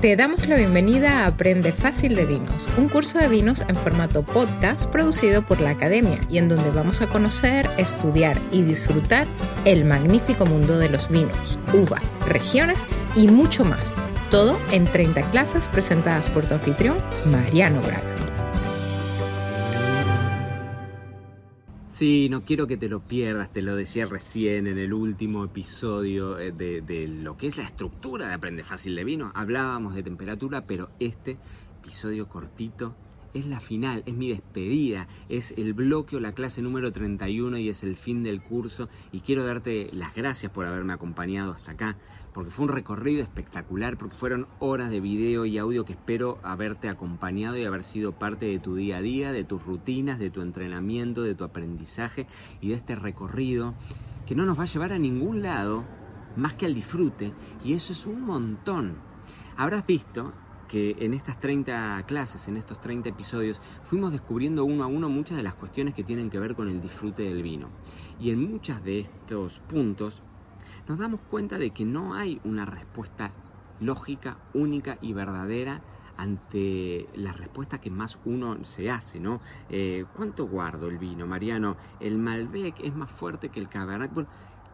Te damos la bienvenida a Aprende Fácil de Vinos, un curso de vinos en formato podcast producido por la Academia y en donde vamos a conocer, estudiar y disfrutar el magnífico mundo de los vinos, uvas, regiones y mucho más. Todo en 30 clases presentadas por tu anfitrión, Mariano Braga. Sí, no quiero que te lo pierdas, te lo decía recién en el último episodio eh, de, lo que es la estructura de Aprende Fácil de Vino. Hablábamos de temperatura, pero este episodio cortito es la final, es mi despedida, es el bloque o la clase número 31 y es el fin del curso y quiero darte las gracias por haberme acompañado hasta acá, porque fue un recorrido espectacular, porque fueron horas de video y audio que espero haberte acompañado y haber sido parte de tu día a día, de tus rutinas, de tu entrenamiento, de tu aprendizaje y de este recorrido que no nos va a llevar a ningún lado más que al disfrute y eso es un montón. Habrás visto que en estas 30 clases, en estos 30 episodios, fuimos descubriendo uno a uno muchas de las cuestiones que tienen que ver con el disfrute del vino. Y en muchos de estos puntos nos damos cuenta de que no hay una respuesta lógica, única y verdadera ante la respuesta que más uno se hace, ¿no? Eh, ¿Cuánto guardo el vino, Mariano? ¿El Malbec es más fuerte que el Cabernet?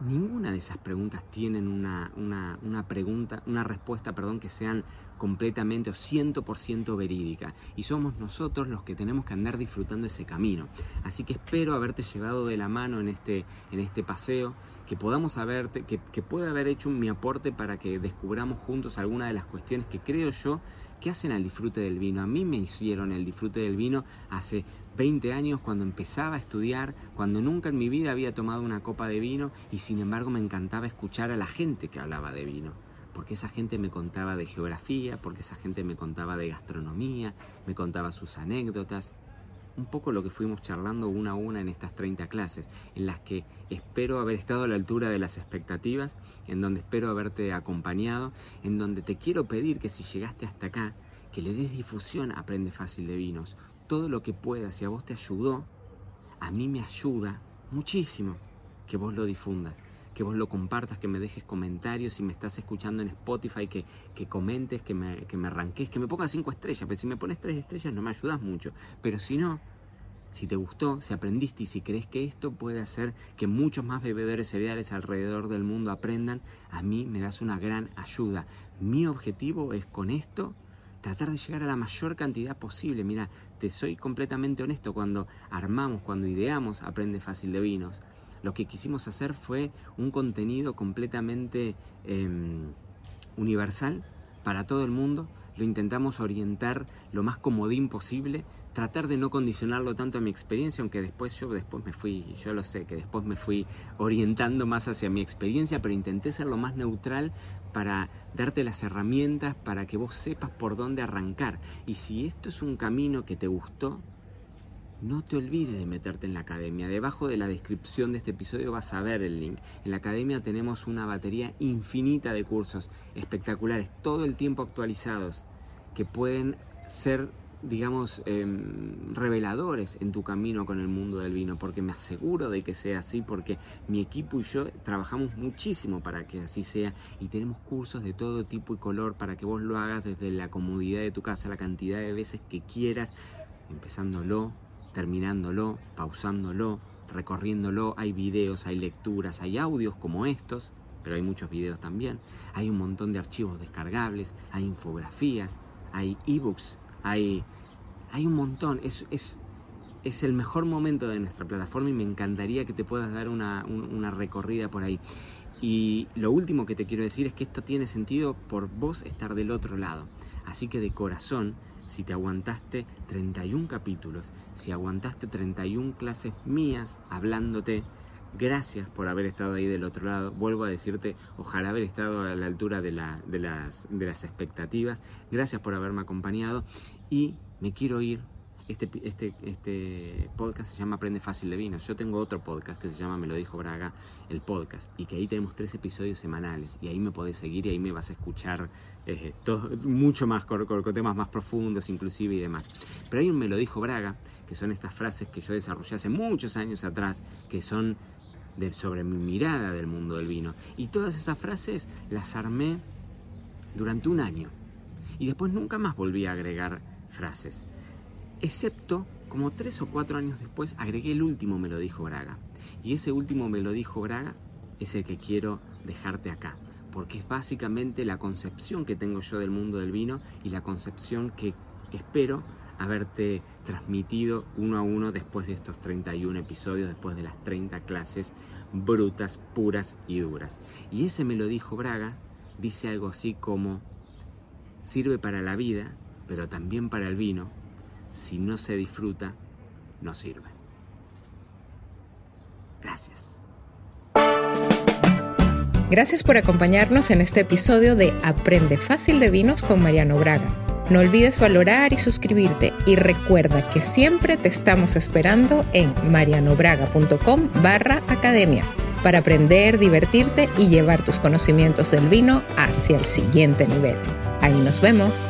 Ninguna de esas preguntas tienen una, pregunta, una respuesta, perdón, que sean completamente o 100% verídica. Y somos nosotros los que tenemos que andar disfrutando ese camino. Así que espero haberte llevado de la mano en este, en este paseo, que podamos haberte, que, que pueda haber hecho mi aporte para que descubramos juntos algunas de las cuestiones que creo yo que hacen al disfrute del vino. A mí me hicieron el disfrute del vino hace 20 años cuando empezaba a estudiar, cuando nunca en mi vida había tomado una copa de vino y sin embargo me encantaba escuchar a la gente que hablaba de vino. Porque esa gente me contaba de geografía, porque esa gente me contaba de gastronomía, me contaba sus anécdotas. Un poco lo que fuimos charlando una a una en estas 30 clases, en las que espero haber estado a la altura de las expectativas, en donde espero haberte acompañado, en donde te quiero pedir que si llegaste hasta acá, que le des difusión a Aprende Fácil de Vinos. Todo lo que puedas, si a vos te ayudó, a mí me ayuda muchísimo que vos lo difundas, que vos lo compartas, que me dejes comentarios, si me estás escuchando en Spotify, que, que comentes, que me, que me arranques, que me pongas cinco estrellas, pero si me pones tres estrellas no me ayudas mucho, pero si no, si te gustó, si aprendiste y si crees que esto puede hacer que muchos más bebedores cereales alrededor del mundo aprendan, a mí me das una gran ayuda. Mi objetivo es con esto tratar de llegar a la mayor cantidad posible. Mira, te soy completamente honesto, cuando armamos, cuando ideamos Aprende Fácil de Vinos, lo que quisimos hacer fue un contenido completamente em, universal para todo el mundo, lo intentamos orientar lo más comodín posible, tratar de no condicionarlo tanto a mi experiencia, aunque después yo después me fui, yo lo sé, que después me fui orientando más hacia mi experiencia, pero intenté ser lo más neutral para darte las herramientas para que vos sepas por dónde arrancar. Y si esto es un camino que te gustó, no te olvides de meterte en la academia. Debajo de la descripción de este episodio vas a ver el link. En la academia tenemos una batería infinita de cursos espectaculares, todo el tiempo actualizados, que pueden ser, digamos, em, reveladores en tu camino con el mundo del vino, porque me aseguro de que sea así, porque mi equipo y yo trabajamos muchísimo para que así sea y tenemos cursos de todo tipo y color para que vos lo hagas desde la comodidad de tu casa, la cantidad de veces que quieras, empezándolo terminándolo, pausándolo, recorriéndolo. Hay videos, hay lecturas, hay audios como estos, pero hay muchos videos también. Hay un montón de archivos descargables, hay infografías, hay ebooks, hay, hay un montón. Es, es, es el mejor momento de nuestra plataforma y me encantaría que te puedas dar una, una recorrida por ahí. Y lo último que te quiero decir es que esto tiene sentido por vos estar del otro lado. Así que de corazón si te aguantaste 31 capítulos, si aguantaste 31 clases mías hablándote, gracias por haber estado ahí del otro lado. Vuelvo a decirte, ojalá haber estado a la altura de, de, las, de las expectativas. Gracias por haberme acompañado y me quiero ir este, este, este podcast se llama Aprende Fácil de Vinos. Yo tengo otro podcast que se llama Me lo dijo Braga, el podcast, y que ahí tenemos tres episodios semanales. Y ahí me podés seguir y ahí me vas a escuchar eh, todo, mucho más, con, temas más profundos inclusive y demás. Pero hay un Me lo dijo Braga, que son estas frases que yo desarrollé hace muchos años atrás, que son de, sobre mi mirada del mundo del vino. Y todas esas frases las armé durante un año. y después nunca más volví a agregar frases. Excepto, como tres o cuatro años después, agregué el último me lo dijo Braga. Y ese último me lo dijo Braga es el que quiero dejarte acá, porque es básicamente la concepción que tengo yo del mundo del vino y la concepción que espero haberte transmitido uno a uno después de estos 31 episodios, después de las 30 clases brutas, puras y duras. Y ese me lo dijo Braga, dice algo así como, sirve para la vida, pero también para el vino, si no se disfruta, no sirve. Gracias. Gracias por acompañarnos en este episodio de Aprende Fácil de Vinos con Mariano Braga. No olvides valorar y suscribirte y recuerda que siempre te estamos esperando en marianobraga.com barra academia para aprender, divertirte y llevar tus conocimientos del vino hacia el siguiente nivel. Ahí nos vemos.